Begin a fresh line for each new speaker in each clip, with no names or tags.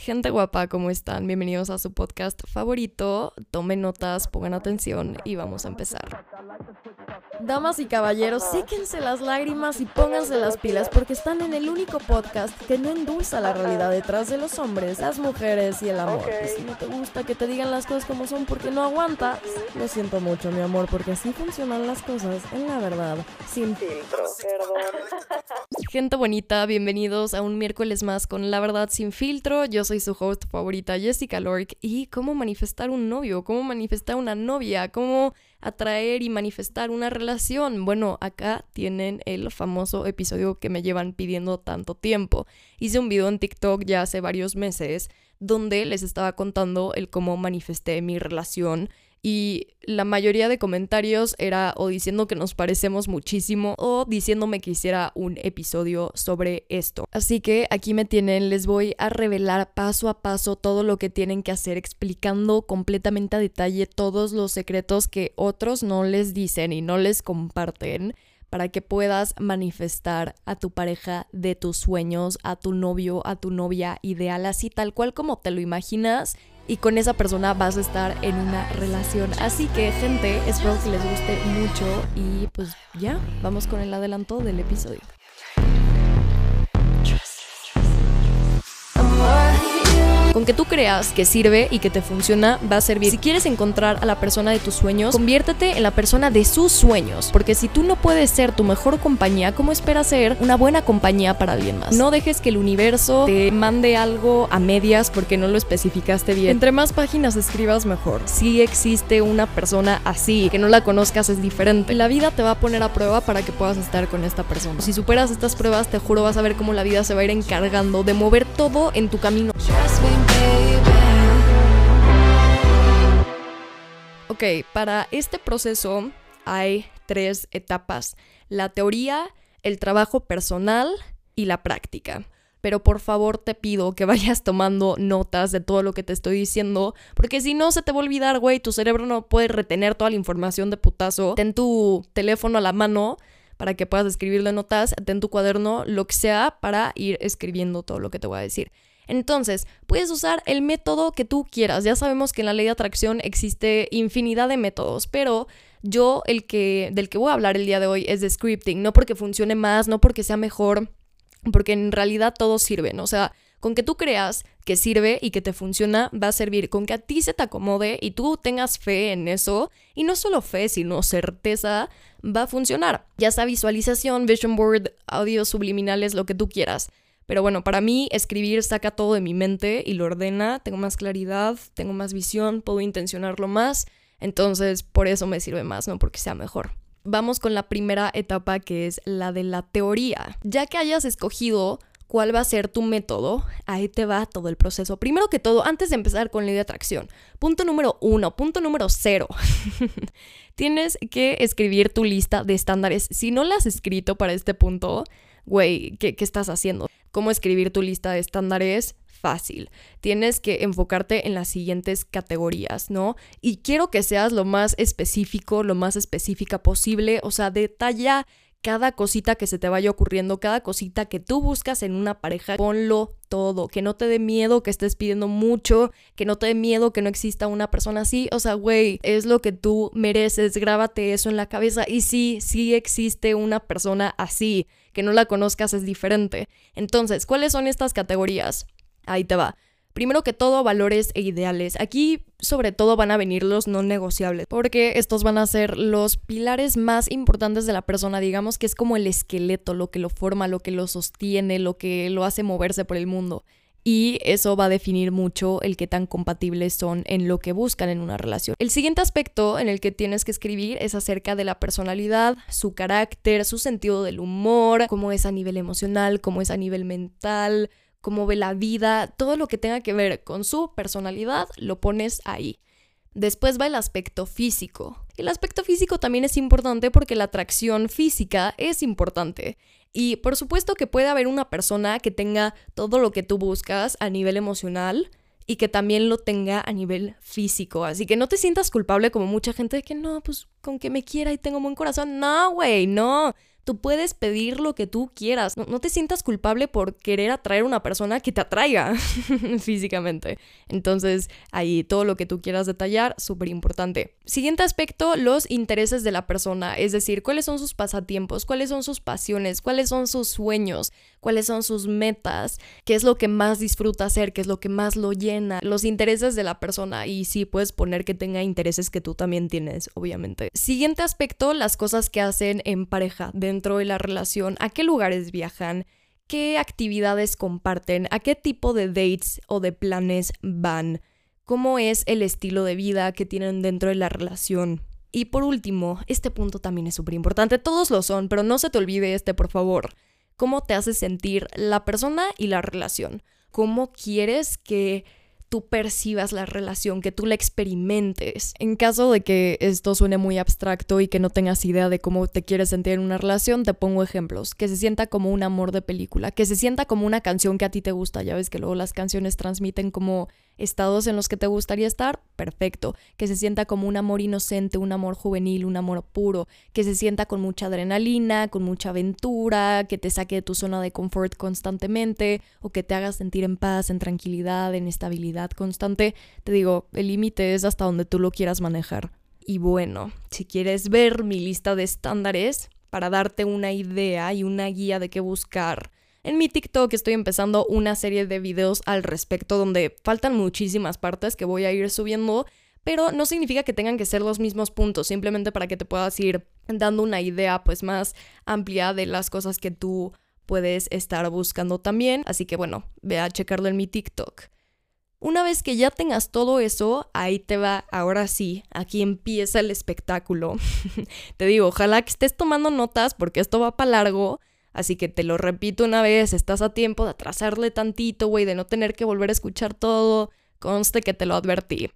Gente guapa, ¿cómo están? Bienvenidos a su podcast favorito. Tomen notas, pongan atención y vamos a empezar. Damas y caballeros, séquense las lágrimas y pónganse las pilas porque están en el único podcast que no endulza la realidad detrás de los hombres, las mujeres y el amor. Y si no te gusta que te digan las cosas como son porque no aguantas, lo siento mucho, mi amor, porque así funcionan las cosas en la verdad, sin filtro. Gente bonita, bienvenidos a un miércoles más con La Verdad Sin Filtro. Yo soy su host favorita, Jessica Lork. Y cómo manifestar un novio, cómo manifestar una novia, cómo atraer y manifestar una relación. Bueno, acá tienen el famoso episodio que me llevan pidiendo tanto tiempo. Hice un video en TikTok ya hace varios meses donde les estaba contando el cómo manifesté mi relación y la mayoría de comentarios era o diciendo que nos parecemos muchísimo o diciéndome que hiciera un episodio sobre esto. Así que aquí me tienen, les voy a revelar paso a paso todo lo que tienen que hacer explicando completamente a detalle todos los secretos que otros no les dicen y no les comparten para que puedas manifestar a tu pareja de tus sueños, a tu novio, a tu novia ideal, así tal cual como te lo imaginas y con esa persona vas a estar en una relación. Así que gente, espero que les guste mucho y pues ya, vamos con el adelanto del episodio. Con que tú creas que sirve y que te funciona, va a servir. Si quieres encontrar a la persona de tus sueños, conviértete en la persona de sus sueños. Porque si tú no puedes ser tu mejor compañía, ¿cómo esperas ser una buena compañía para alguien más? No dejes que el universo te mande algo a medias porque no lo especificaste bien. Entre más páginas escribas, mejor. Si existe una persona así, que no la conozcas es diferente. La vida te va a poner a prueba para que puedas estar con esta persona. Si superas estas pruebas, te juro vas a ver cómo la vida se va a ir encargando de mover todo en tu camino. Ok, para este proceso hay tres etapas. La teoría, el trabajo personal y la práctica. Pero por favor te pido que vayas tomando notas de todo lo que te estoy diciendo, porque si no se te va a olvidar, güey, tu cerebro no puede retener toda la información de putazo. Ten tu teléfono a la mano para que puedas escribirle notas, ten tu cuaderno, lo que sea, para ir escribiendo todo lo que te voy a decir. Entonces, puedes usar el método que tú quieras. Ya sabemos que en la ley de atracción existe infinidad de métodos, pero yo el que del que voy a hablar el día de hoy es de scripting, no porque funcione más, no porque sea mejor, porque en realidad todos sirven, o sea, con que tú creas que sirve y que te funciona, va a servir. Con que a ti se te acomode y tú tengas fe en eso, y no solo fe, sino certeza, va a funcionar. Ya sea visualización, vision board, audios subliminales, lo que tú quieras. Pero bueno, para mí escribir saca todo de mi mente y lo ordena, tengo más claridad, tengo más visión, puedo intencionarlo más, entonces por eso me sirve más, no porque sea mejor. Vamos con la primera etapa que es la de la teoría. Ya que hayas escogido cuál va a ser tu método, ahí te va todo el proceso. Primero que todo, antes de empezar con ley de atracción, punto número uno, punto número cero, tienes que escribir tu lista de estándares. Si no la has escrito para este punto, güey, ¿qué, ¿qué estás haciendo? ¿Cómo escribir tu lista de estándares? Fácil. Tienes que enfocarte en las siguientes categorías, ¿no? Y quiero que seas lo más específico, lo más específica posible, o sea, detalla cada cosita que se te vaya ocurriendo, cada cosita que tú buscas en una pareja, ponlo todo, que no te dé miedo que estés pidiendo mucho, que no te dé miedo que no exista una persona así, o sea, güey, es lo que tú mereces, grábate eso en la cabeza y sí, sí existe una persona así, que no la conozcas es diferente. Entonces, ¿cuáles son estas categorías? Ahí te va. Primero que todo, valores e ideales. Aquí sobre todo van a venir los no negociables, porque estos van a ser los pilares más importantes de la persona, digamos que es como el esqueleto, lo que lo forma, lo que lo sostiene, lo que lo hace moverse por el mundo. Y eso va a definir mucho el qué tan compatibles son en lo que buscan en una relación. El siguiente aspecto en el que tienes que escribir es acerca de la personalidad, su carácter, su sentido del humor, cómo es a nivel emocional, cómo es a nivel mental, cómo ve la vida, todo lo que tenga que ver con su personalidad, lo pones ahí. Después va el aspecto físico. El aspecto físico también es importante porque la atracción física es importante. Y por supuesto que puede haber una persona que tenga todo lo que tú buscas a nivel emocional y que también lo tenga a nivel físico. Así que no te sientas culpable como mucha gente de que no, pues con que me quiera y tengo buen corazón. No, güey, no. Tú puedes pedir lo que tú quieras. No, te sientas culpable por querer atraer a una persona que te atraiga físicamente. Entonces, ahí todo lo que tú quieras detallar, súper importante. Siguiente aspecto, los intereses de la persona. Es decir, cuáles son sus pasatiempos, cuáles son sus pasiones, cuáles son sus sueños, cuáles son sus metas, qué es lo que más disfruta hacer, qué es lo que más lo llena, los intereses de la persona. Y sí, puedes poner que tenga intereses que tú también tienes, obviamente. Siguiente aspecto, las cosas que hacen en pareja. Dentro de la relación, a qué lugares viajan, qué actividades comparten, a qué tipo de dates o de planes van, cómo es el estilo de vida que tienen dentro de la relación. Y por último, este punto también es súper importante, todos lo son, pero no se te olvide este, por favor. ¿Cómo te hace sentir la persona y la relación? ¿Cómo quieres que tú percibas la relación, que tú la experimentes. En caso de que esto suene muy abstracto y que no tengas idea de cómo te quieres sentir en una relación, te pongo ejemplos. Que se sienta como un amor de película, que se sienta como una canción que a ti te gusta. Ya ves que luego las canciones transmiten como estados en los que te gustaría estar, perfecto. Que se sienta como un amor inocente, un amor juvenil, un amor puro. Que se sienta con mucha adrenalina, con mucha aventura, que te saque de tu zona de confort constantemente o que te haga sentir en paz, en tranquilidad, en estabilidad constante. Te digo, el límite es hasta donde tú lo quieras manejar. Y bueno, si quieres ver mi lista de estándares para darte una idea y una guía de qué buscar, en mi TikTok estoy empezando una serie de videos al respecto donde faltan muchísimas partes que voy a ir subiendo, pero no significa que tengan que ser los mismos puntos, simplemente para que te puedas ir dando una idea pues más amplia de las cosas que tú puedes estar buscando también, así que bueno, ve a checarlo en mi TikTok. Una vez que ya tengas todo eso, ahí te va, ahora sí, aquí empieza el espectáculo. te digo, ojalá que estés tomando notas porque esto va para largo Así que te lo repito una vez, estás a tiempo de atrasarle tantito, güey, de no tener que volver a escuchar todo. Conste que te lo advertí.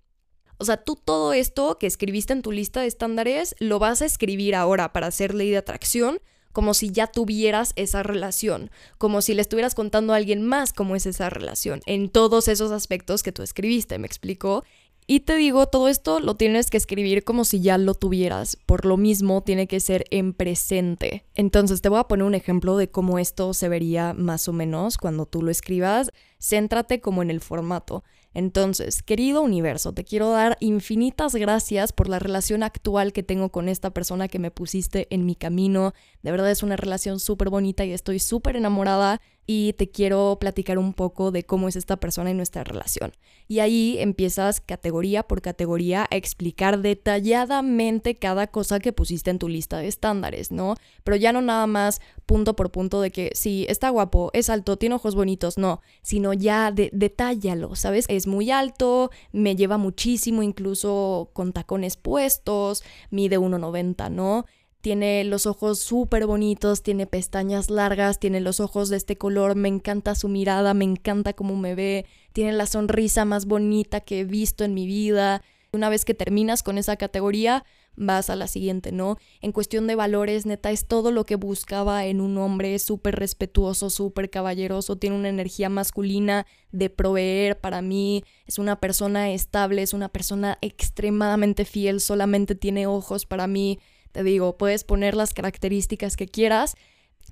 O sea, tú todo esto que escribiste en tu lista de estándares lo vas a escribir ahora para hacer ley de atracción, como si ya tuvieras esa relación, como si le estuvieras contando a alguien más cómo es esa relación, en todos esos aspectos que tú escribiste, ¿me explico? Y te digo, todo esto lo tienes que escribir como si ya lo tuvieras. Por lo mismo, tiene que ser en presente. Entonces, te voy a poner un ejemplo de cómo esto se vería más o menos cuando tú lo escribas. Céntrate como en el formato. Entonces, querido universo, te quiero dar infinitas gracias por la relación actual que tengo con esta persona que me pusiste en mi camino. De verdad es una relación súper bonita y estoy súper enamorada y te quiero platicar un poco de cómo es esta persona y nuestra relación. Y ahí empiezas categoría por categoría a explicar detalladamente cada cosa que pusiste en tu lista de estándares, ¿no? Pero ya no nada más punto por punto de que sí, está guapo, es alto, tiene ojos bonitos, no, sino ya de, detállalo, ¿sabes? Es muy alto, me lleva muchísimo, incluso con tacones puestos, mide 1,90, ¿no? Tiene los ojos súper bonitos, tiene pestañas largas, tiene los ojos de este color, me encanta su mirada, me encanta cómo me ve, tiene la sonrisa más bonita que he visto en mi vida. Una vez que terminas con esa categoría, vas a la siguiente, ¿no? En cuestión de valores, neta, es todo lo que buscaba en un hombre súper respetuoso, súper caballeroso, tiene una energía masculina de proveer para mí, es una persona estable, es una persona extremadamente fiel, solamente tiene ojos para mí, te digo, puedes poner las características que quieras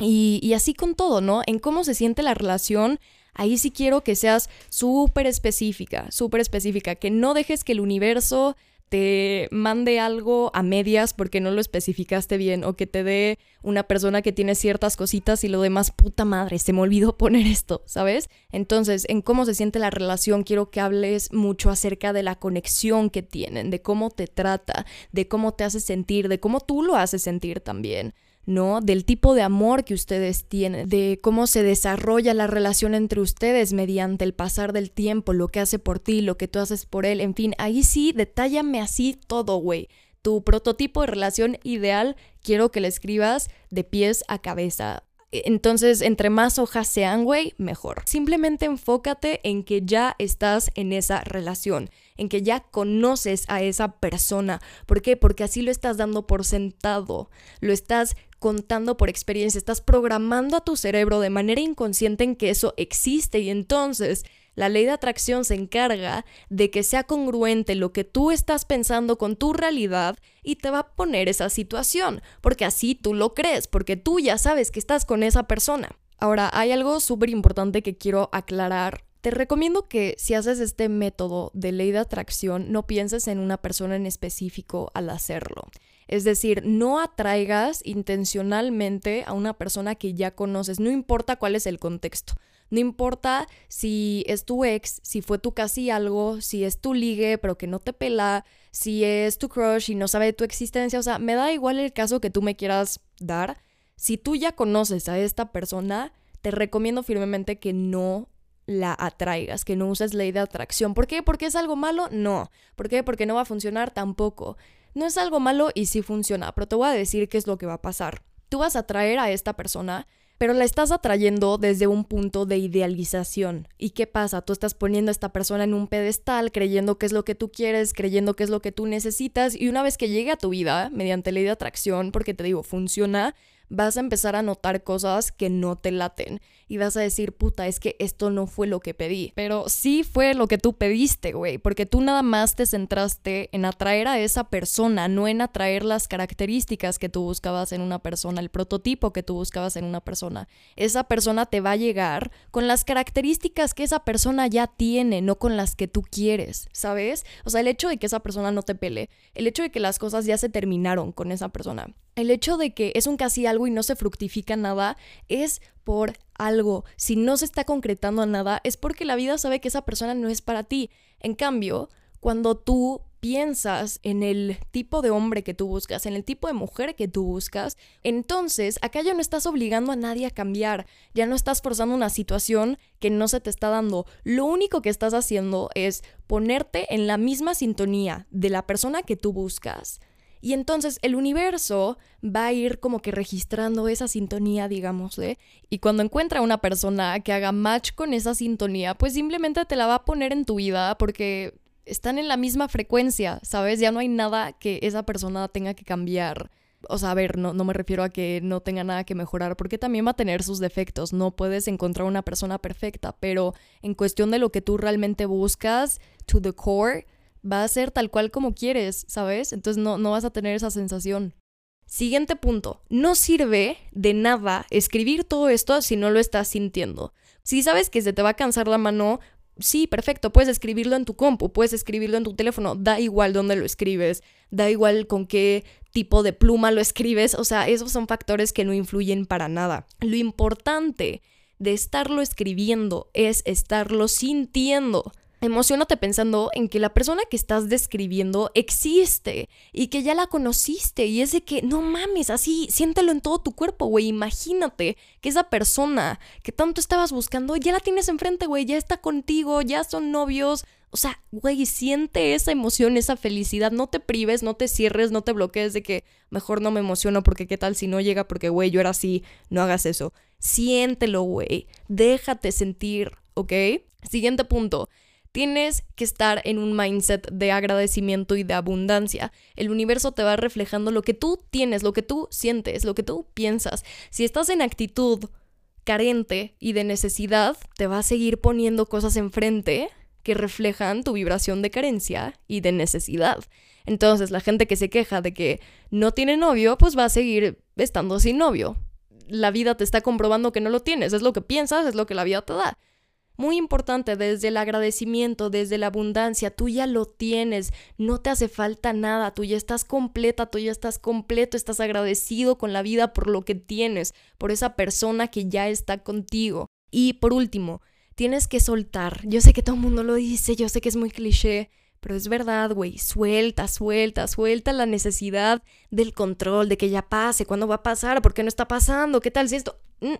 y, y así con todo, ¿no? En cómo se siente la relación. Ahí sí quiero que seas súper específica, súper específica, que no dejes que el universo te mande algo a medias porque no lo especificaste bien o que te dé una persona que tiene ciertas cositas y lo demás, puta madre, se me olvidó poner esto, ¿sabes? Entonces, en cómo se siente la relación, quiero que hables mucho acerca de la conexión que tienen, de cómo te trata, de cómo te hace sentir, de cómo tú lo haces sentir también. ¿No? Del tipo de amor que ustedes tienen, de cómo se desarrolla la relación entre ustedes mediante el pasar del tiempo, lo que hace por ti, lo que tú haces por él, en fin, ahí sí, detállame así todo, güey. Tu prototipo de relación ideal, quiero que le escribas de pies a cabeza. Entonces, entre más hojas sean, güey, mejor. Simplemente enfócate en que ya estás en esa relación, en que ya conoces a esa persona. ¿Por qué? Porque así lo estás dando por sentado, lo estás contando por experiencia, estás programando a tu cerebro de manera inconsciente en que eso existe y entonces La ley de atracción se encarga de que sea congruente lo que tú estás pensando con tu realidad y te va a poner esa situación, porque así tú lo crees, porque tú ya sabes que estás con esa persona. Ahora, hay algo súper importante que quiero aclarar. Te recomiendo que si haces este método de ley de atracción, no pienses en una persona en específico al hacerlo. Es decir, no atraigas intencionalmente a una persona que ya conoces, no importa cuál es el contexto. No importa si es tu ex, si fue tu casi algo, si es tu ligue pero que no te pela, si es tu crush y no sabe de tu existencia, o sea, me da igual el caso que tú me quieras dar. Si tú ya conoces a esta persona, te recomiendo firmemente que no la atraigas, que no uses ley de atracción. ¿Por qué? ¿Porque es algo malo? No. ¿Por qué? Porque no va a funcionar tampoco. No es algo malo y sí funciona, pero te voy a decir qué es lo que va a pasar. Tú vas a atraer a esta persona pero la estás atrayendo desde un punto de idealización. ¿Y qué pasa? Tú estás poniendo a esta persona en un pedestal, creyendo que es lo que tú quieres, creyendo que es lo que tú necesitas, y una vez que llegue a tu vida, mediante ley de atracción, porque te digo, funciona, vas a empezar a notar cosas que no te laten y vas a decir, puta, es que esto no fue lo que pedí. Pero sí fue lo que tú pediste, güey, porque tú nada más te centraste en atraer a esa persona, no en atraer las características que tú buscabas en una persona, el prototipo que tú buscabas en una persona. Esa persona te va a llegar con las características que esa persona ya tiene, no con las que tú quieres, ¿sabes? O sea, el hecho de que esa persona no te pele, el hecho de que las cosas ya se terminaron con esa persona, el hecho de que es un casi algo y no se fructifica nada es por algo. Si no se está concretando nada es porque la vida sabe que esa persona no es para ti. En cambio, cuando tú piensas en el tipo de hombre que tú buscas, en el tipo de mujer que tú buscas, entonces acá ya no estás obligando a nadie a cambiar, ya no estás forzando una situación que no se te está dando. Lo único que estás haciendo es ponerte en la misma sintonía de la persona que tú buscas y entonces el universo va a ir como que registrando esa sintonía, digámosle. Y cuando encuentra una persona que haga match con esa sintonía, pues simplemente te la va a poner en tu vida porque están en la misma frecuencia, ¿sabes? Ya no hay nada que esa persona tenga que cambiar. O sea, a ver, no, no me refiero a que no tenga nada que mejorar, porque también va a tener sus defectos. No puedes encontrar una persona perfecta, pero en cuestión de lo que tú realmente buscas, to the core, va a ser tal cual como quieres, ¿sabes? Entonces no, no vas a tener esa sensación. Siguiente punto, no sirve de nada escribir todo esto si no lo estás sintiendo. Si sabes que se te va a cansar la mano, sí, perfecto, puedes escribirlo en tu compu, puedes escribirlo en tu teléfono, da igual dónde lo escribes, da igual con qué tipo de pluma lo escribes, o sea, esos son factores que no influyen para nada. Lo importante de estarlo escribiendo es estarlo sintiendo. Emocionate pensando en que la persona que estás describiendo existe y que ya la conociste y es de que no mames, así siéntelo en todo tu cuerpo, güey. Imagínate que esa persona que tanto estabas buscando ya la tienes enfrente, güey, ya está contigo, ya son novios. O sea, güey, siente esa emoción, esa felicidad. No te prives, no te cierres, no te bloquees de que mejor no me emociono porque qué tal si no llega porque, güey, yo era así. No hagas eso. Siéntelo, güey. Déjate sentir, ¿ok? Siguiente punto. Tienes que estar en un mindset de agradecimiento y de abundancia. El universo te va reflejando lo que tú tienes, lo que tú sientes, lo que tú piensas. Si estás en actitud carente y de necesidad, te va a seguir poniendo cosas enfrente que reflejan tu vibración de carencia y de necesidad. Entonces, la gente que se queja de que no tiene novio, pues va a seguir estando sin novio. La vida te está comprobando que no lo tienes, es lo que piensas, es lo que la vida te da. Muy importante, desde el agradecimiento, desde la abundancia, tú ya lo tienes, no te hace falta nada, tú ya estás completa, tú ya estás completo, estás agradecido con la vida por lo que tienes, por esa persona que ya está contigo. Y por último, tienes que soltar. Yo sé que todo el mundo lo dice, yo sé que es muy cliché, pero es verdad, güey, suelta, suelta, suelta la necesidad del control, de que ya pase, cuándo va a pasar, por qué no está pasando, qué tal si esto... Mm,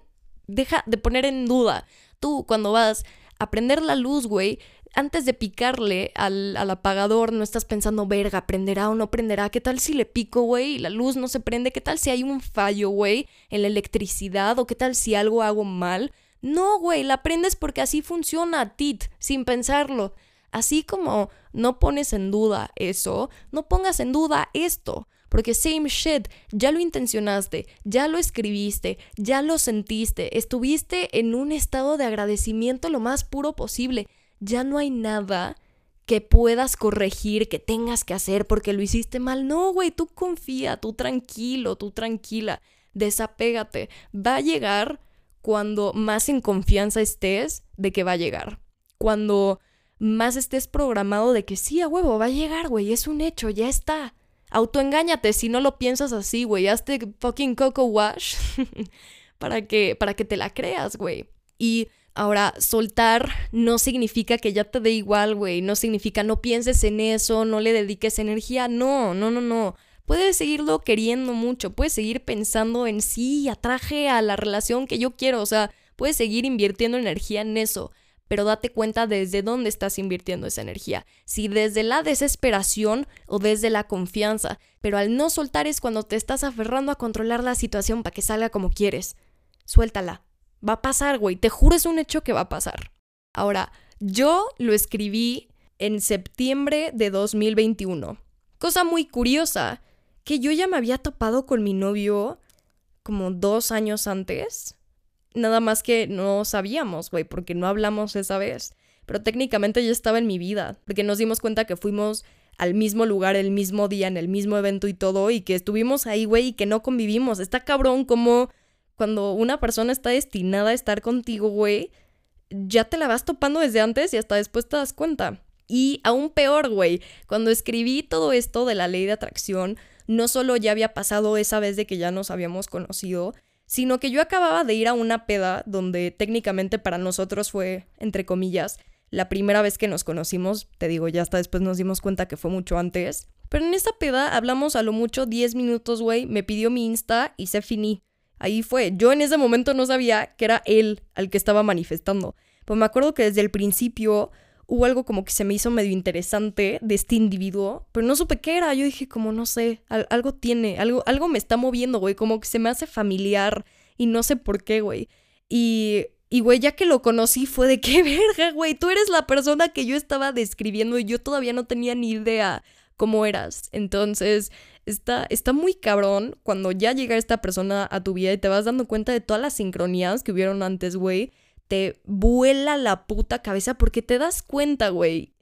deja de poner en duda tú cuando vas a prender la luz, güey, antes de picarle al, apagador, no estás pensando, verga, prenderá o no prenderá. ¿Qué tal si le pico, güey, y la luz no se prende? ¿Qué tal si hay un fallo, güey, en la electricidad? ¿O qué tal si algo hago mal? No, güey, la prendes porque así funciona, tit, sin pensarlo. Así como no pones en duda eso, no pongas en duda esto. Porque same shit, ya lo intencionaste, ya lo escribiste, ya lo sentiste, estuviste en un estado de agradecimiento lo más puro posible. ya no hay nada que puedas corregir, que tengas que hacer porque lo hiciste mal. No, güey, tú confía, tú tranquilo, tú tranquila, desapégate. Va a llegar cuando más en confianza estés de que va a llegar. Cuando más estés programado de que sí, a huevo, va a llegar, güey, es un hecho, ya está. Autoengáñate si no lo piensas así, güey, hazte fucking coco wash para que para que te la creas, güey. Y Ahora, soltar no significa que ya te dé igual, güey. No significa no pienses en eso, no le dediques energía. No, no, no, no. Puedes seguirlo queriendo mucho. Puedes seguir pensando en sí, atraje a la relación que yo quiero. O sea, puedes seguir invirtiendo energía en eso. Pero date cuenta desde dónde estás invirtiendo esa energía. Si desde la desesperación o desde la confianza. Pero al no soltar es cuando te estás aferrando a controlar la situación para que salga como quieres. Suéltala Va a pasar, güey. Te juro es un hecho que va a pasar. Ahora, yo lo escribí en septiembre de 2021. Cosa muy curiosa, que yo ya me había topado con mi novio como dos años antes. Nada más que no sabíamos, güey, porque no hablamos esa vez. Pero técnicamente ya estaba en mi vida, porque nos dimos cuenta que fuimos al mismo lugar el mismo día, en el mismo evento y todo, y que estuvimos ahí, güey, y que no convivimos. Está cabrón como cuando una persona está destinada a estar contigo, güey, ya te la vas topando desde antes y hasta después te das cuenta. Y aún peor, güey, cuando escribí todo esto de la ley de atracción, no solo ya había pasado esa vez de que ya nos habíamos conocido, sino que yo acababa de ir a una peda donde técnicamente para nosotros fue, entre comillas, la primera vez que nos conocimos, te digo, ya hasta después nos dimos cuenta que fue mucho antes. Pero en esa peda hablamos a lo mucho 10 minutos, güey, me pidió mi Insta y se finí. Ahí fue. Yo en ese momento no sabía que era él al que estaba manifestando. Pues me acuerdo que desde el principio hubo algo como que se me hizo medio interesante de este individuo, pero no supe qué era. Yo dije como, no sé, algo tiene, algo, algo me está moviendo, güey, como que se me hace familiar y no sé por qué, güey. Y, y, güey, ya que lo conocí fue de qué verga, güey, tú eres la persona que yo estaba describiendo y yo todavía no tenía ni idea cómo eras. Entonces, Está, está muy cabrón cuando ya llega esta persona a tu vida y te vas dando cuenta de todas las sincronías que hubieron antes, güey. Te vuela la puta cabeza porque te das cuenta, güey,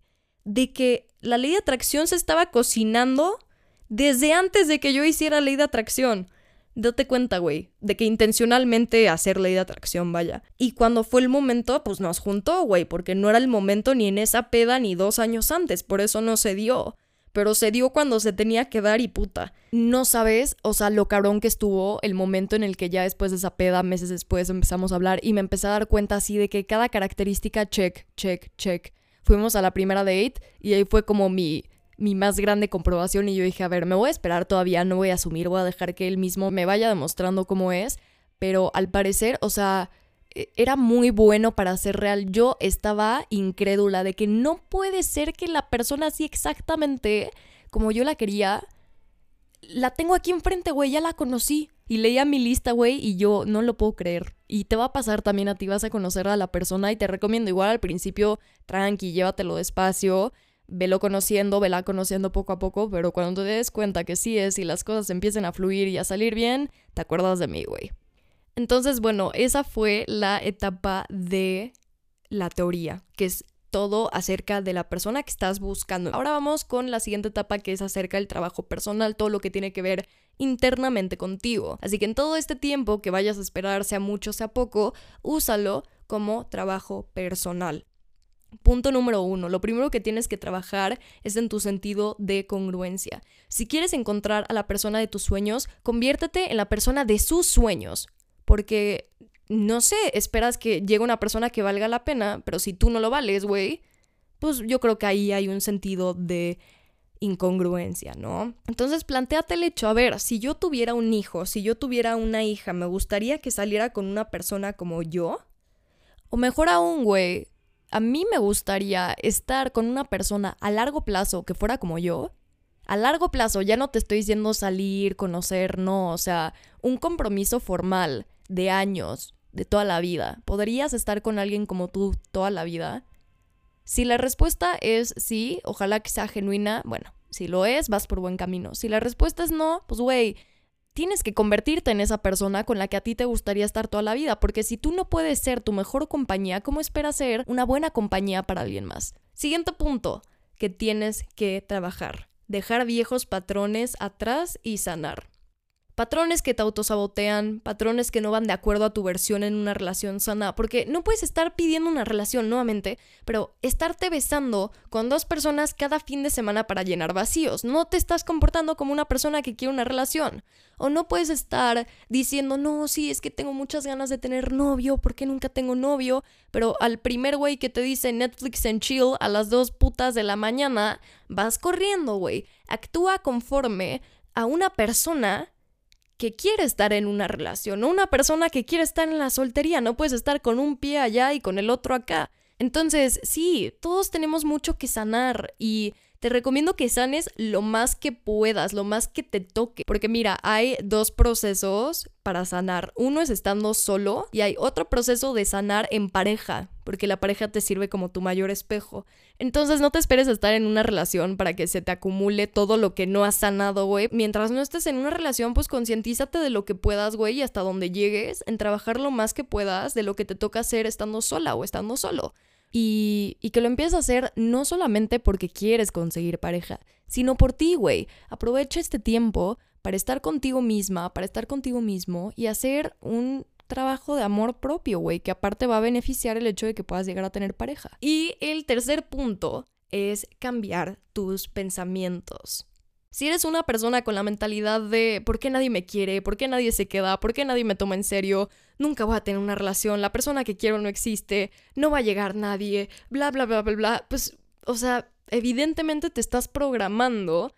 de que la ley de atracción se estaba cocinando desde antes de que yo hiciera ley de atracción. Date cuenta, güey, de que intencionalmente hacer ley de atracción, vaya. Y cuando fue el momento, pues nos juntó, güey, porque no era el momento ni en esa peda ni dos años antes, por eso no se dio pero se dio cuando se tenía que dar y puta. No sabes, o sea, lo cabrón que estuvo el momento en el que ya después de esa peda, meses después, empezamos a hablar y me empecé a dar cuenta así de que cada característica, check, check, check. Fuimos a la primera date y ahí fue como mi, mi más grande comprobación y yo dije, a ver, me voy a esperar todavía, no voy a asumir, voy a dejar que él mismo me vaya demostrando cómo es, pero al parecer, o sea, era muy bueno para ser real. Yo estaba incrédula de que no puede ser que la persona así exactamente como yo la quería, la tengo aquí enfrente, güey, ya la conocí. Y leía mi lista, güey, y yo no lo puedo creer. Y te va a pasar también a ti, vas a conocer a la persona y te recomiendo igual al principio, tranqui, llévatelo despacio, velo conociendo, vela conociendo poco a poco, pero cuando te des cuenta que sí es y las cosas empiecen a fluir y a salir bien, te acuerdas de mí, güey. Entonces, bueno, esa fue la etapa de la teoría, que es todo acerca de la persona que estás buscando. Ahora vamos con la siguiente etapa que es acerca del trabajo personal, todo lo que tiene que ver internamente contigo. Así que en todo este tiempo que vayas a esperar, sea mucho, sea poco, úsalo como trabajo personal. Punto número uno, lo primero que tienes que trabajar es en tu sentido de congruencia. Si quieres encontrar a la persona de tus sueños, conviértete en la persona de sus sueños porque, no sé, esperas que llegue una persona que valga la pena, pero si tú no lo vales, güey, pues yo creo que ahí hay un sentido de incongruencia, ¿no? Entonces planteate el hecho, a ver, si yo tuviera un hijo, si yo tuviera una hija, ¿me gustaría que saliera con una persona como yo? O mejor aún, güey, a mí me gustaría estar con una persona a largo plazo que fuera como yo a largo plazo, ya no te estoy diciendo salir, conocer, no, o sea, un compromiso formal de años, de toda la vida. ¿Podrías estar con alguien como tú toda la vida? Si la respuesta es sí, ojalá que sea genuina, bueno, si lo es, vas por buen camino. Si la respuesta es no, pues güey, tienes que convertirte en esa persona con la que a ti te gustaría estar toda la vida, porque si tú no puedes ser tu mejor compañía, ¿cómo esperas ser una buena compañía para alguien más? Siguiente punto que tienes que trabajar. Dejar viejos patrones atrás y sanar. Patrones que te autosabotean, patrones que no van de acuerdo a tu versión en una relación sana, porque no puedes estar pidiendo una relación nuevamente, pero estarte besando con dos personas cada fin de semana para llenar vacíos. No te estás comportando como una persona que quiere una relación. O no puedes estar diciendo, no, sí, es que tengo muchas ganas de tener novio, porque nunca tengo novio, pero al primer güey que te dice Netflix and chill a las dos putas de la mañana, vas corriendo, güey. Actúa conforme a una persona que quiere estar en una relación, no una persona que quiere estar en la soltería, no puedes estar con un pie allá y con el otro acá. Entonces, sí, todos tenemos mucho que sanar y te recomiendo que sanes lo más que puedas, lo más que te toque. Porque mira, hay dos procesos para sanar. Uno es estando solo y hay otro proceso de sanar en pareja, porque la pareja te sirve como tu mayor espejo. Entonces no te esperes a estar en una relación para que se te acumule todo lo que no has sanado, güey. Mientras no estés en una relación, pues concientízate de lo que puedas, güey, y hasta donde llegues, en trabajar lo más que puedas de lo que te toca hacer estando sola o estando solo. Y, que lo empieces a hacer no solamente porque quieres conseguir pareja, sino por ti, güey. Aprovecha este tiempo para estar contigo misma, para estar contigo mismo y hacer un trabajo de amor propio, güey, que aparte va a beneficiar el hecho de que puedas llegar a tener pareja. Y el tercer punto es cambiar tus pensamientos. Si eres una persona con la mentalidad de ¿por qué nadie me quiere? ¿Por qué nadie se queda? ¿Por qué nadie me toma en serio? Nunca voy a tener una relación, la persona que quiero no existe, no va a llegar nadie, bla, bla, bla, bla, bla. Pues, o sea, evidentemente te estás programando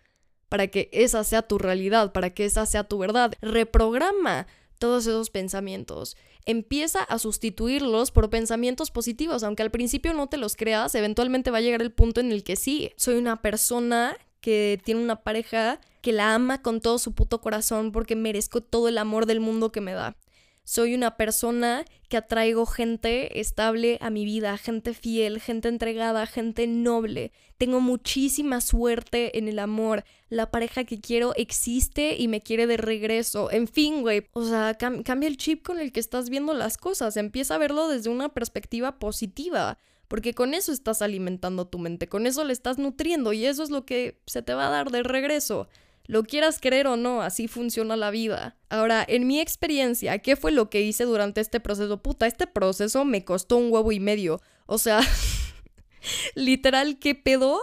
para que esa sea tu realidad, para que esa sea tu verdad. Reprograma todos esos pensamientos. Empieza a sustituirlos por pensamientos positivos, aunque al principio no te los creas, eventualmente va a llegar el punto en el que sí, soy una persona que tiene una pareja que la ama con todo su puto corazón porque merezco todo el amor del mundo que me da. Soy una persona que atraigo gente estable a mi vida, gente fiel, gente entregada, gente noble. Tengo muchísima suerte en el amor. La pareja que quiero existe y me quiere de regreso. En fin, güey. O sea, cambia el chip con el que estás viendo las cosas. Empieza a verlo desde una perspectiva positiva porque con eso estás alimentando tu mente, con eso le estás nutriendo y eso es lo que se te va a dar de regreso. Lo quieras creer o no, así funciona la vida. Ahora, en mi experiencia, ¿qué fue lo que hice durante este proceso? Puta, este proceso me costó un huevo y medio. O sea, literal, ¿qué pedo?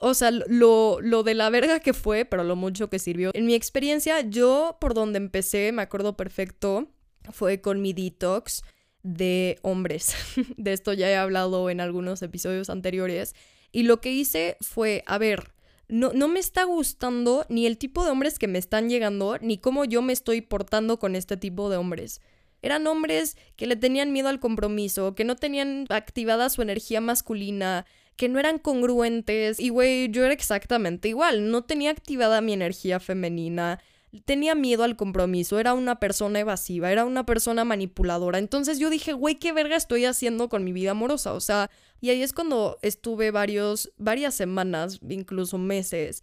O sea, lo, lo de la verga que fue, pero lo mucho que sirvió. En mi experiencia, yo por donde empecé, me acuerdo perfecto, fue con mi detox de hombres. De esto ya he hablado en algunos episodios anteriores. Y lo que hice fue, a ver, no, no, me está gustando ni el tipo de hombres que me están llegando, ni cómo yo me estoy portando con este tipo de hombres. Eran hombres que le tenían miedo al compromiso, que no tenían activada su energía masculina, que no eran congruentes. Y güey, yo era exactamente igual, no tenía activada mi energía femenina tenía miedo al compromiso, era una persona evasiva, era una persona manipuladora. Entonces yo dije, güey, ¿qué verga estoy haciendo con mi vida amorosa? O sea, y ahí es cuando estuve varios, varias semanas, incluso meses,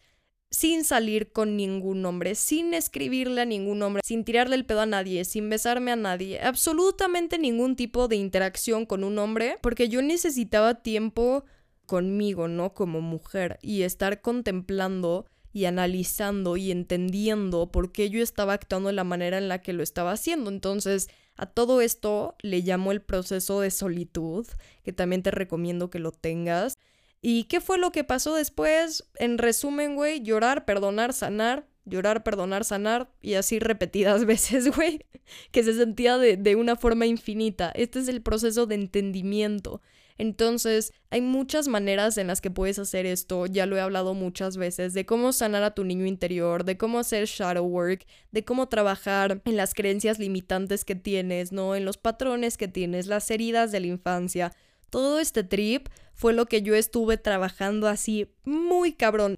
sin salir con ningún hombre, sin escribirle a ningún hombre, sin tirarle el pedo a nadie, sin besarme a nadie, absolutamente ningún tipo de interacción con un hombre, porque yo necesitaba tiempo conmigo, ¿no? Como mujer, y estar contemplando y analizando y entendiendo por qué yo estaba actuando de la manera en la que lo estaba haciendo. Entonces, a todo esto le llamo el proceso de solitud, que también te recomiendo que lo tengas. ¿Y qué fue lo que pasó después? En resumen, güey, llorar, perdonar, sanar, llorar, perdonar, sanar, y así repetidas veces, güey, que se sentía de, de una forma infinita. Este es el proceso de entendimiento. Entonces, hay muchas maneras en las que puedes hacer esto, ya lo he hablado muchas veces, de cómo sanar a tu niño interior, de cómo hacer shadow work, de cómo trabajar en las creencias limitantes que tienes, ¿no? En los patrones que tienes, las heridas de la infancia. Todo este trip fue lo que yo estuve trabajando así muy cabrón.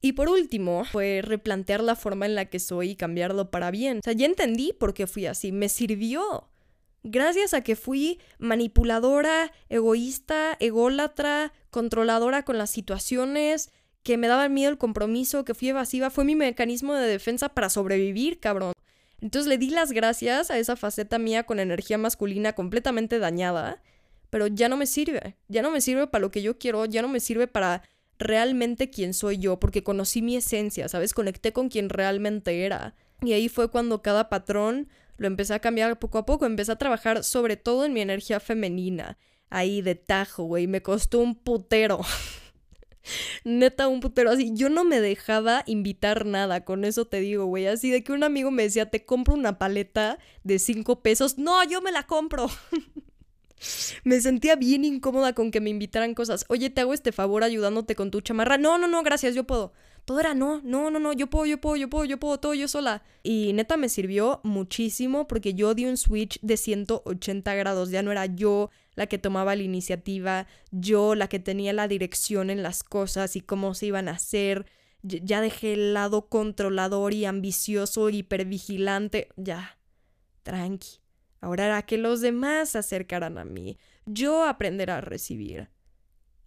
Y por último, fue replantear la forma en la que soy y cambiarlo para bien. O sea, ya entendí por qué fui así, me sirvió. Gracias a que fui manipuladora, egoísta, ególatra, controladora con las situaciones, que me daba miedo el compromiso, que fui evasiva, fue mi mecanismo de defensa para sobrevivir, cabrón. Entonces le di las gracias a esa faceta mía con energía masculina completamente dañada, pero ya no me sirve, ya no me sirve para lo que yo quiero, ya no me sirve para realmente quién soy yo, porque conocí mi esencia, ¿sabes? Conecté con quien realmente era. Y ahí fue cuando cada patrón lo empecé a cambiar poco a poco, empecé a trabajar sobre todo en mi energía femenina, ahí de tajo, güey, me costó un putero. Neta, un putero así. Yo no me dejaba invitar nada, con eso te digo, güey. Así de que un amigo me decía, te compro una paleta de cinco pesos. No, yo me la compro. me sentía bien incómoda con que me invitaran cosas. Oye, te hago este favor ayudándote con tu chamarra. No, no, no, gracias, yo puedo. Todo era no, no, no, no, yo puedo, yo puedo, yo puedo, yo puedo, todo yo sola. Y neta me sirvió muchísimo porque yo di un switch de 180 grados. Ya no era yo la que tomaba la iniciativa, yo la que tenía la dirección en las cosas y cómo se iban a hacer. Ya dejé el lado controlador y ambicioso, hipervigilante. Ya, tranqui. Ahora hará que los demás se acercaran a mí. Yo aprender a recibir.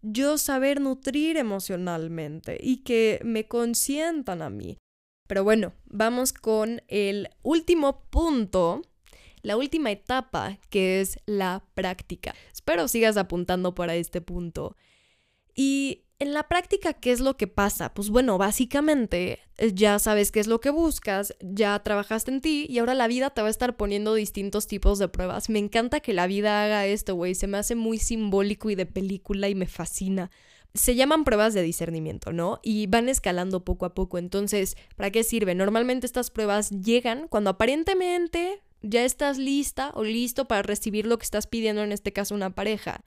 Yo saber nutrir emocionalmente y que me consientan a mí. Pero bueno, vamos con el último punto la última etapa, que es la práctica. Espero sigas apuntando para este punto. Y en la práctica, ¿qué es lo que pasa? Pues bueno, básicamente eh, ya sabes qué es lo que buscas, ya trabajaste en ti y ahora la vida te va a estar poniendo distintos tipos de pruebas. Me encanta que la vida haga esto, güey, se me hace muy simbólico y de película y me fascina. Se llaman pruebas de discernimiento, ¿no? Y van escalando poco a poco. Entonces, ¿para qué sirve? Normalmente estas pruebas llegan cuando aparentemente ya estás lista o listo para recibir lo que estás pidiendo, en este caso una pareja.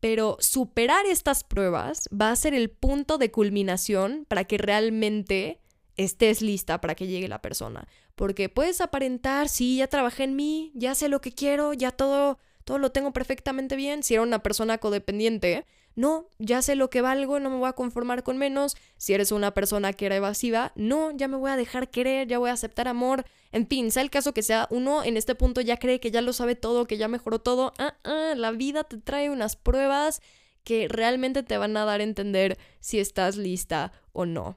Pero superar estas pruebas va a ser el punto de culminación para que realmente estés lista para que llegue la persona. Porque puedes aparentar, sí, ya trabajé en mí, ya sé lo que quiero, ya todo, todo lo tengo perfectamente bien. Si era una persona codependiente, no, ya sé lo que valgo, no me voy a conformar con menos. Si eres una persona que era evasiva, no, ya me voy a dejar querer, ya voy a aceptar amor. En fin, sea el caso que sea, uno en este punto ya cree que ya lo sabe todo, que ya mejoró todo. Ah, ah, la vida te trae unas pruebas que realmente te van a dar a entender si estás lista o no.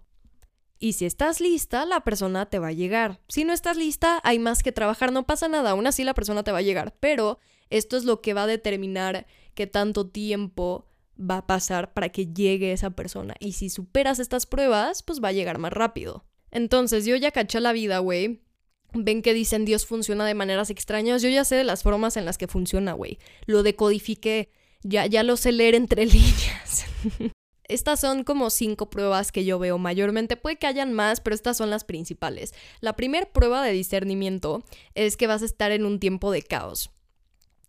Y si estás lista, la persona te va a llegar. Si no estás lista, hay más que trabajar, no pasa nada, aún así la persona te va a llegar. Pero esto es lo que va a determinar qué tanto tiempo va a pasar para que llegue esa persona. Y si superas estas pruebas, pues va a llegar más rápido. Entonces, yo ya caché la vida, güey. Ven que dicen Dios funciona de maneras extrañas. Yo ya sé de las formas en las que funciona, güey. Lo decodifiqué. Ya, ya lo sé leer entre líneas. Estas son como cinco pruebas que yo veo mayormente. Puede que hayan más, pero estas son las principales. La primera prueba de discernimiento es que vas a estar en un tiempo de caos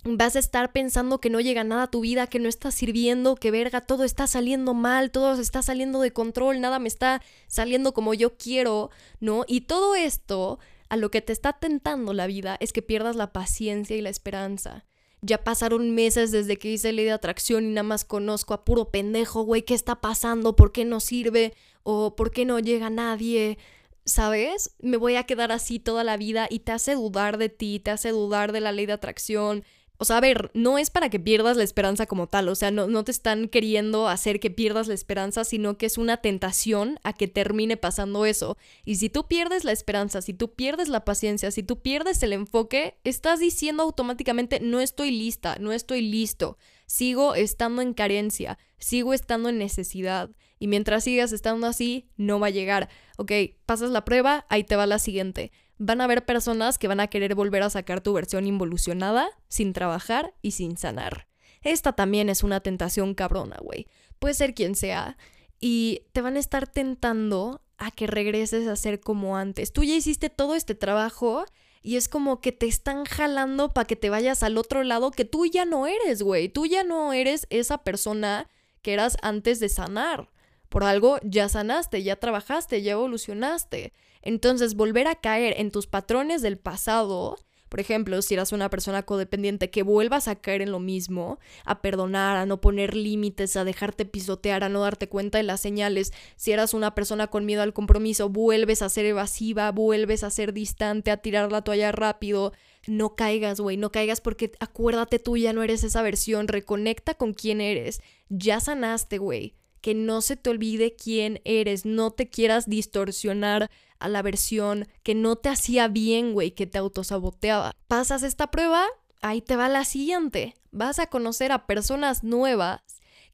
vas a estar pensando que no llega nada a tu vida, que no está sirviendo, que verga, todo está saliendo mal, todo está saliendo de control, nada me está saliendo como yo quiero, ¿no? Y todo esto a lo que te está tentando la vida es que pierdas la paciencia y la esperanza. Ya pasaron meses desde que hice ley de atracción y nada más conozco a puro pendejo, güey, ¿qué está pasando? ¿Por qué no sirve? ¿O por qué no llega nadie? ¿Sabes? Me voy a quedar así toda la vida y te hace dudar de ti, te hace dudar de la ley de atracción, o sea, a ver, no es para que pierdas la esperanza como tal, o sea, no, no te están queriendo hacer que pierdas la esperanza, sino que es una tentación a que termine pasando eso. Y si tú pierdes la esperanza, si tú pierdes la paciencia, si tú pierdes el enfoque, estás diciendo automáticamente no estoy lista, no estoy listo, sigo estando en carencia, sigo estando en necesidad. Y mientras sigas estando así, no va a llegar. Ok, pasas la prueba, ahí te va la siguiente van a haber personas que van a querer volver a sacar tu versión involucionada, sin trabajar y sin sanar. Esta también es una tentación cabrona, güey. Puede ser quien sea. Y te van a estar tentando a que regreses a ser como antes. Tú ya hiciste todo este trabajo y es como que te están jalando para que te vayas al otro lado que tú ya no eres, güey. Tú ya no eres esa persona que eras antes de sanar. Por algo ya sanaste, ya trabajaste, ya evolucionaste. Entonces, volver a caer en tus patrones del pasado, por ejemplo, si eras una persona codependiente, que vuelvas a caer en lo mismo, a perdonar, a no poner límites, a dejarte pisotear, a no darte cuenta de las señales. Si eras una persona con miedo al compromiso, vuelves a ser evasiva, vuelves a ser distante, a tirar la toalla rápido. No caigas, güey, no caigas porque acuérdate tú ya no eres esa versión, reconecta con quién eres. Ya sanaste, güey que no se te olvide quién eres, no te quieras distorsionar a la versión que no te hacía bien, güey, que te autosaboteaba. Pasas esta prueba, ahí te va la siguiente. Vas a conocer a personas nuevas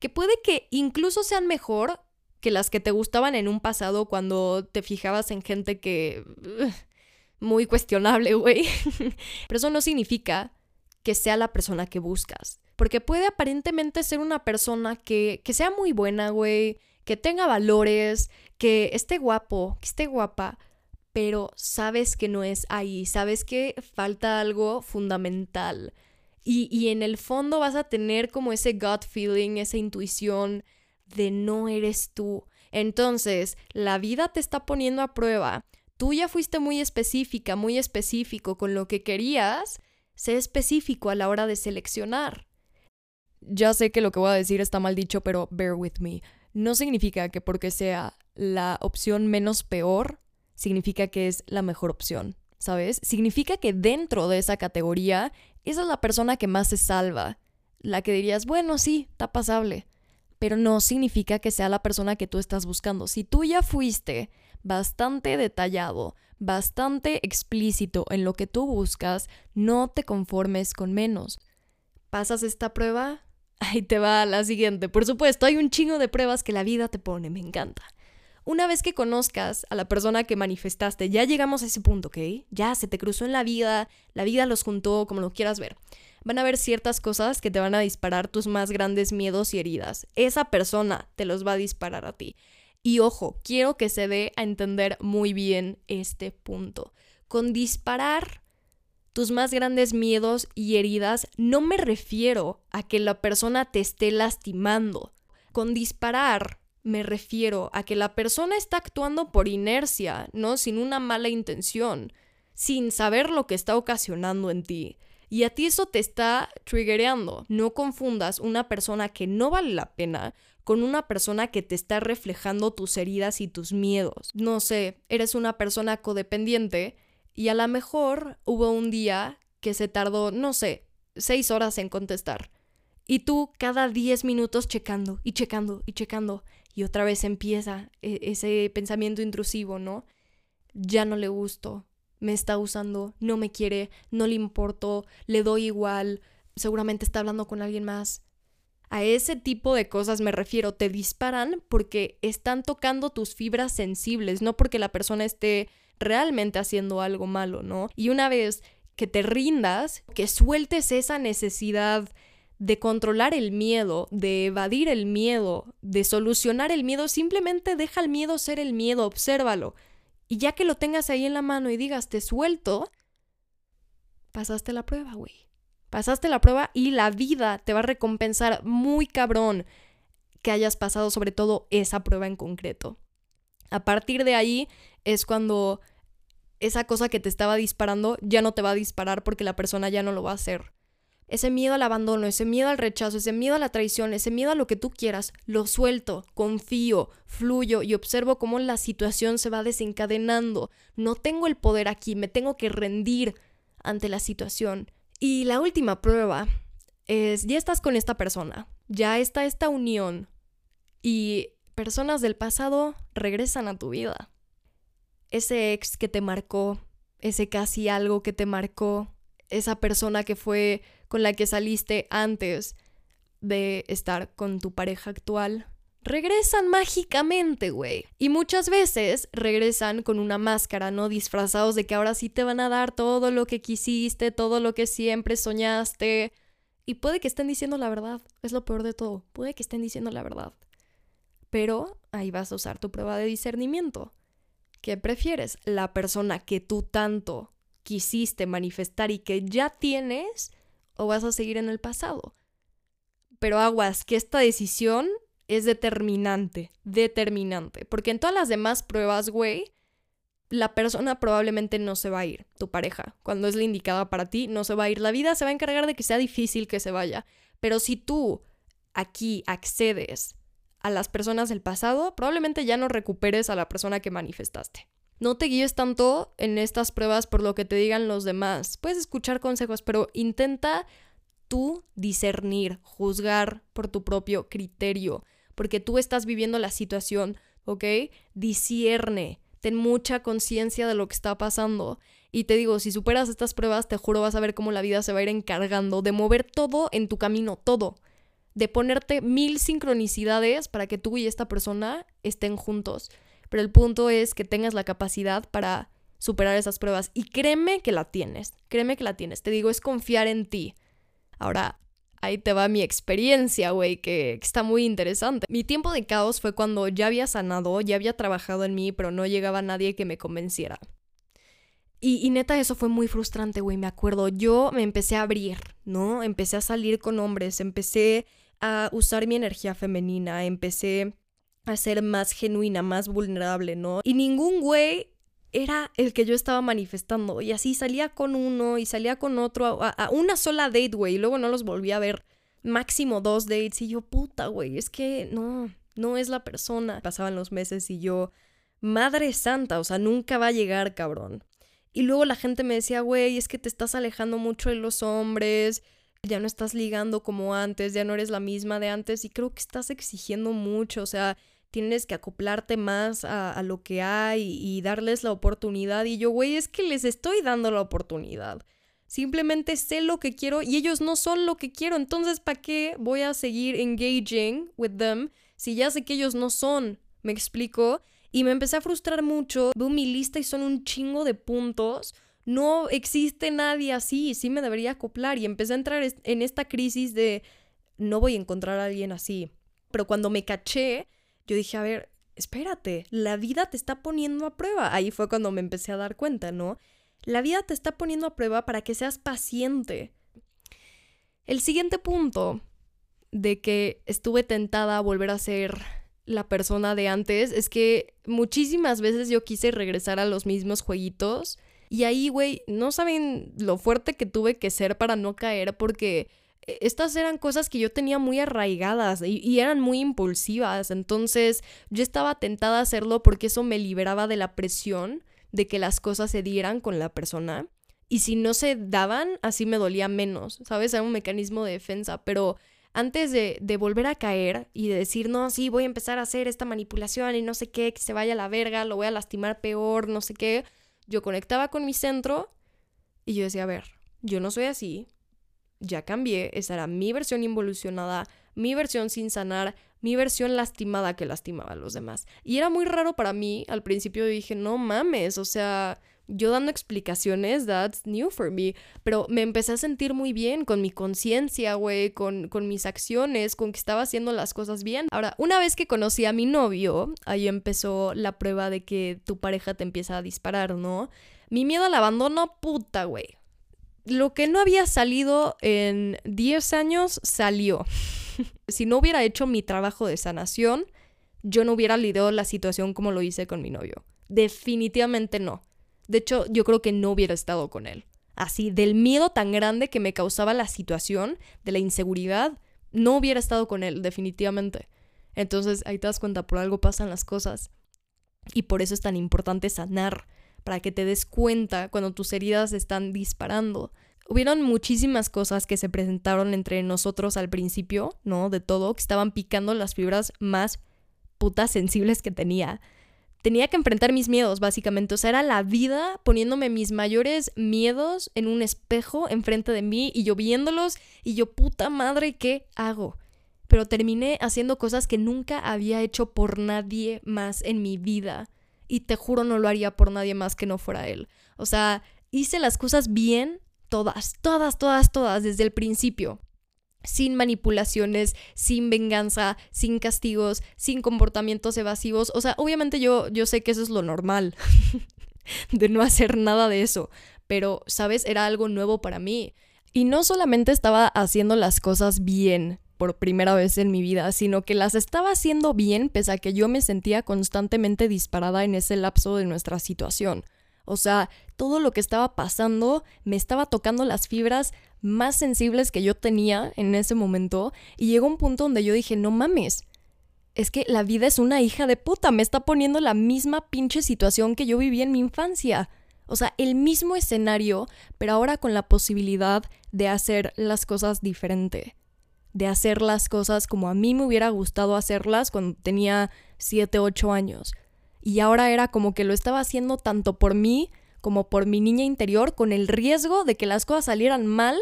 que puede que incluso sean mejor que las que te gustaban en un pasado cuando te fijabas en gente que... muy cuestionable, güey. Pero eso no significa que sea la persona que buscas. Porque puede aparentemente ser una persona que, que sea muy buena, güey, que tenga valores, que esté guapo, que esté guapa, pero sabes que no es ahí, sabes que falta algo fundamental. Y, y en el fondo vas a tener como ese gut feeling, esa intuición de no eres tú. Entonces, la vida te está poniendo a prueba. Tú ya fuiste muy específica, muy específico con lo que querías. Sé específico a la hora de seleccionar. Ya sé que lo que voy a decir está mal dicho, pero bear with me. No significa que porque sea la opción menos peor, significa que es la mejor opción, ¿sabes? Significa que dentro de esa categoría, esa es la persona que más se salva. La que dirías, bueno, sí, está pasable pero no significa que sea la persona que tú estás buscando. Si tú ya fuiste bastante detallado, bastante explícito en lo que tú buscas, no te conformes con menos. ¿Pasas esta prueba? Ahí te va la siguiente. Por supuesto, hay un chingo de pruebas que la vida te pone, me encanta. Una vez que conozcas a la persona que manifestaste, ya llegamos a ese punto, ¿ok? Ya se te cruzó en la vida, la vida los juntó, como lo quieras ver van a haber ciertas cosas que te van a disparar tus más grandes miedos y heridas. Esa persona te los va a disparar a ti. Y ojo, quiero que se dé a entender muy bien este punto. Con disparar tus más grandes miedos y heridas, no me refiero a que la persona te esté lastimando. Con disparar me refiero a que la persona está actuando por inercia, ¿no? Sin una mala intención, sin saber lo que está ocasionando en ti y a ti eso te está triggereando. No confundas una persona que no vale la pena con una persona que te está reflejando tus heridas y tus miedos. No sé, eres una persona codependiente y a lo mejor hubo un día que se tardó, no sé, seis horas en contestar. Y tú cada diez minutos checando y checando y checando. Y otra vez empieza e-, ese pensamiento intrusivo, ¿no? Ya no le gusto, me está usando, no me quiere, no le importo, le doy igual, seguramente está hablando con alguien más. A ese tipo de cosas me refiero, te disparan porque están tocando tus fibras sensibles, no porque la persona esté realmente haciendo algo malo, ¿no? Y una vez que te rindas, que sueltes esa necesidad de controlar el miedo, de evadir el miedo, de solucionar el miedo, simplemente deja el miedo ser el miedo, obsérvalo. Y ya que lo tengas ahí en la mano y digas, te suelto, pasaste la prueba, güey. Pasaste la prueba y la vida te va a recompensar muy cabrón que hayas pasado sobre todo esa prueba en concreto. A partir de ahí es cuando esa cosa que te estaba disparando ya no te va a disparar porque la persona ya no lo va a hacer. Ese miedo al abandono, ese miedo al rechazo, ese miedo a la traición, ese miedo a lo que tú quieras, lo suelto, confío, fluyo y observo cómo la situación se va desencadenando. No tengo el poder aquí, me tengo que rendir ante la situación. Y la última prueba es, ya estás con esta persona, ya está esta unión y personas del pasado regresan a tu vida. Ese ex que te marcó, ese casi algo que te marcó, esa persona que fue con la que saliste antes de estar con tu pareja actual, regresan mágicamente, güey. Y muchas veces regresan con una máscara, ¿no? Disfrazados de que ahora sí te van a dar todo lo que quisiste, todo lo que siempre soñaste. Y puede que estén diciendo la verdad, es lo peor de todo, puede que estén diciendo la verdad. Pero ahí vas a usar tu prueba de discernimiento. ¿Qué prefieres? ¿La persona que tú tanto quisiste manifestar y que ya tienes o vas a seguir en el pasado. Pero aguas, que esta decisión es determinante, determinante, porque en todas las demás pruebas, güey, la persona probablemente no se va a ir, tu pareja, cuando es la indicada para ti, no se va a ir, la vida se va a encargar de que sea difícil que se vaya, pero si tú aquí accedes a las personas del pasado, probablemente ya no recuperes a la persona que manifestaste. No te guíes tanto en estas pruebas por lo que te digan los demás. Puedes escuchar consejos, pero intenta tú discernir, juzgar por tu propio criterio, porque tú estás viviendo la situación, ¿ok? Discierne, ten mucha conciencia de lo que está pasando. Y te digo, si superas estas pruebas, te juro vas a ver cómo la vida se va a ir encargando de mover todo en tu camino, todo. De ponerte mil sincronicidades para que tú y esta persona estén juntos. Pero el punto es que tengas la capacidad para superar esas pruebas. Y créeme que la tienes, créeme que la tienes. Te digo, es confiar en ti. Ahora, ahí te va mi experiencia, güey, que, está muy interesante. Mi tiempo de caos fue cuando ya había sanado, ya había trabajado en mí, pero no llegaba nadie que me convenciera. Y, y, neta, eso fue muy frustrante, güey, me acuerdo. Yo me empecé a abrir, ¿no? Empecé a salir con hombres, empecé a usar mi energía femenina, empecé a ser más genuina, más vulnerable, ¿no? Y ningún güey era el que yo estaba manifestando. Y así salía con uno y salía con otro a, una sola date, güey. Y luego no los volví a ver. Máximo dos dates. Y yo, puta, güey, es que no, no es la persona. Pasaban los meses y yo, madre santa, o sea, nunca va a llegar, cabrón. Y luego la gente me decía, güey, es que te estás alejando mucho de los hombres. Ya no estás ligando como antes, ya no eres la misma de antes. Y creo que estás exigiendo mucho. O sea, tienes que acoplarte más a, lo que hay y darles la oportunidad. Y yo, güey, es que les estoy dando la oportunidad. Simplemente sé lo que quiero y ellos no son lo que quiero. Entonces, ¿para qué voy a seguir engaging with them si ya sé que ellos no son? ¿Me explico? Y me empecé a frustrar mucho. Veo mi lista y son un chingo de puntos. No existe nadie así. Sí me debería acoplar. Y empecé a entrar en esta crisis de no voy a encontrar a alguien así. Pero cuando me caché, yo dije, a ver, espérate, la vida te está poniendo a prueba. Ahí fue cuando me empecé a dar cuenta, ¿no? La vida te está poniendo a prueba para que seas paciente. El siguiente punto de que estuve tentada a volver a ser la persona de antes es que muchísimas veces yo quise regresar a los mismos jueguitos y ahí, güey, no saben lo fuerte que tuve que ser para no caer porque e, estas eran cosas que yo tenía muy arraigadas y, eran muy impulsivas. Entonces yo estaba tentada a hacerlo porque eso me liberaba de la presión de que las cosas se dieran con la persona. Y si no se daban, así me dolía menos, ¿sabes? Era un mecanismo de defensa. Pero antes de, de, volver a caer y de decir, no, sí, voy a empezar a hacer esta manipulación y no sé qué, que se vaya a la verga, lo voy a lastimar peor, no sé qué, yo conectaba con mi centro y yo decía, a ver, yo no soy así, ya cambié, esa era mi versión involucionada, mi versión sin sanar, mi versión lastimada que lastimaba a los demás. Y era muy raro para mí, al principio dije, no mames, o sea, yo dando explicaciones, that's new for me, pero me empecé a sentir muy bien con mi conciencia, güey, con, con mis acciones, con que estaba haciendo las cosas bien. Ahora, una vez que conocí a mi novio, ahí empezó la prueba de que tu pareja te empieza a disparar, ¿no? Mi miedo al abandono, puta, güey lo que no había salido en 10 años salió. si no hubiera hecho mi trabajo de sanación, yo no hubiera lidiado la situación como lo hice con mi novio. Definitivamente no. De hecho, yo creo que no hubiera estado con él. Así, del miedo tan grande que me causaba la situación, de la inseguridad, no hubiera estado con él, definitivamente. Entonces, ahí te das cuenta, por algo pasan las cosas. Y por eso es tan importante sanar para que te des cuenta cuando tus heridas están disparando. Hubieron muchísimas cosas que se presentaron entre nosotros al principio, ¿no? De todo, que estaban picando las fibras más putas sensibles que tenía. Tenía que enfrentar mis miedos, básicamente. O sea, era la vida poniéndome mis mayores miedos en un espejo enfrente de mí y yo viéndolos y yo, puta madre, ¿qué hago? Pero terminé haciendo cosas que nunca había hecho por nadie más en mi vida y te juro no lo haría por nadie más que no fuera él. O sea, hice las cosas bien, todas, todas, todas, todas, desde el principio. Sin manipulaciones, sin venganza, sin castigos, sin comportamientos evasivos. O sea, obviamente yo, yo sé que eso es lo normal, de no hacer nada de eso. Pero, ¿sabes? Era algo nuevo para mí. Y no solamente estaba haciendo las cosas bien, por primera vez en mi vida, sino que las estaba haciendo bien pese a que yo me sentía constantemente disparada en ese lapso de nuestra situación. O sea, todo lo que estaba pasando me estaba tocando las fibras más sensibles que yo tenía en ese momento y llegó un punto donde yo dije, no mames, es que la vida es una hija de puta, me está poniendo la misma pinche situación que yo viví en mi infancia. O sea, el mismo escenario, pero ahora con la posibilidad de hacer las cosas diferente de hacer las cosas como a mí me hubiera gustado hacerlas cuando tenía 7, 8 años. Y ahora era como que lo estaba haciendo tanto por mí como por mi niña interior, con el riesgo de que las cosas salieran mal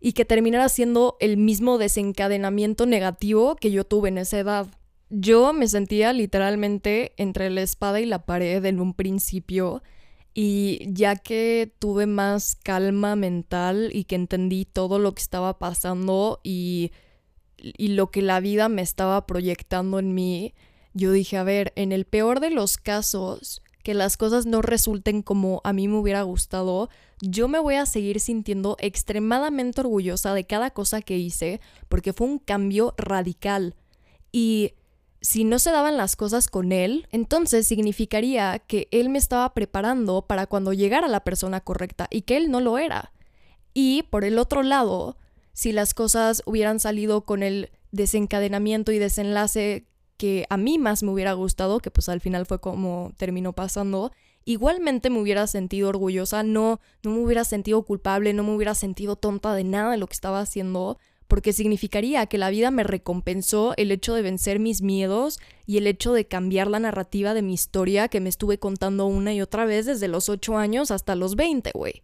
y que terminara siendo el mismo desencadenamiento negativo que yo tuve en esa edad. Yo me sentía literalmente entre la espada y la pared en un principio y ya que tuve más calma mental y que entendí todo lo que estaba pasando y, y lo que la vida me estaba proyectando en mí, yo dije, a ver, en el peor de los casos, que las cosas no resulten como a mí me hubiera gustado, yo me voy a seguir sintiendo extremadamente orgullosa de cada cosa que hice porque fue un cambio radical. Y si no se daban las cosas con él, entonces significaría que él me estaba preparando para cuando llegara la persona correcta y que él no lo era. Y por el otro lado, si las cosas hubieran salido con el desencadenamiento y desenlace que a mí más me hubiera gustado, que pues al final fue como terminó pasando, igualmente me hubiera sentido orgullosa, no, no me hubiera sentido culpable, no me hubiera sentido tonta de nada de lo que estaba haciendo, porque significaría que la vida me recompensó el hecho de vencer mis miedos y el hecho de cambiar la narrativa de mi historia que me estuve contando una y otra vez desde los 8 años hasta los 20, güey.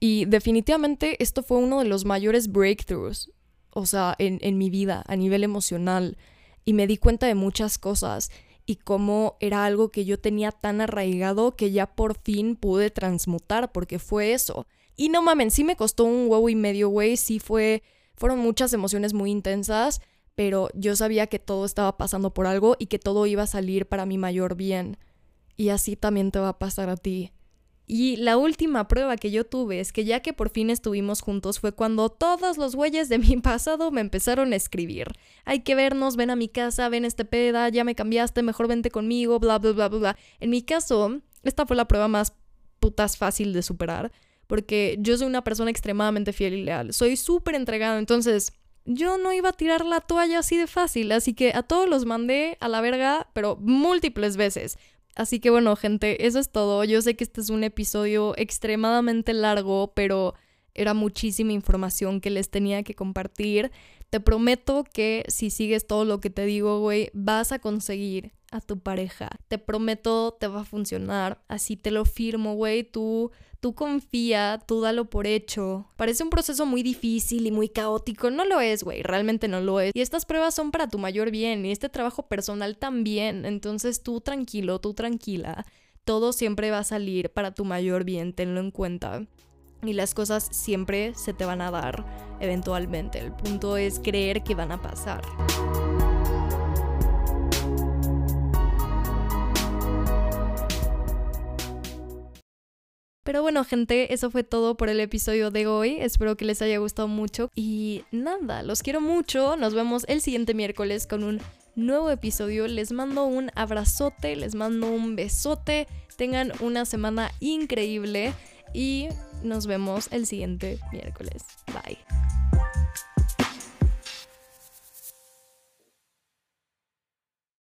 Y definitivamente esto fue uno de los mayores breakthroughs, o sea, en, en mi vida, a nivel emocional y me di cuenta de muchas cosas y cómo era algo que yo tenía tan arraigado que ya por fin pude transmutar porque fue eso. Y no mamen, sí me costó un huevo y medio, güey, sí fue fueron muchas emociones muy intensas, pero yo sabía que todo estaba pasando por algo y que todo iba a salir para mi mayor bien. Y así también te va a pasar a ti. Y la última prueba que yo tuve es que ya que por fin estuvimos juntos fue cuando todos los güeyes de mi pasado me empezaron a escribir. Hay que vernos, ven a mi casa, ven este peda, ya me cambiaste, mejor vente conmigo, bla, bla, bla, bla, bla. En mi caso, esta fue la prueba más putas fácil de superar, porque yo soy una persona extremadamente fiel y leal. Soy súper entregado, entonces yo no iba a tirar la toalla así de fácil, así que a todos los mandé a la verga, pero múltiples veces. Así que bueno, gente, eso es todo. Yo sé que este es un episodio extremadamente largo, pero era muchísima información que les tenía que compartir. Te prometo que si sigues todo lo que te digo, güey, vas a conseguir a tu pareja. Te prometo, te va a funcionar. Así te lo firmo, güey. Tú, tú confía, tú dalo por hecho. Parece un proceso muy difícil y muy caótico. No lo es, güey. Realmente no lo es. Y estas pruebas son para tu mayor bien. Y este trabajo personal también. Entonces tú tranquilo, tú tranquila. Todo siempre va a salir para tu mayor bien. Tenlo en cuenta y las cosas siempre se te van a dar eventualmente. El punto es creer que van a pasar. Pero bueno, gente, eso fue todo por el episodio de hoy. Espero que les haya gustado mucho. Y nada, los quiero mucho. Nos vemos el siguiente miércoles con un nuevo episodio. Les mando un abrazote, les mando un besote. Tengan una semana increíble y nos vemos el siguiente miércoles. Bye.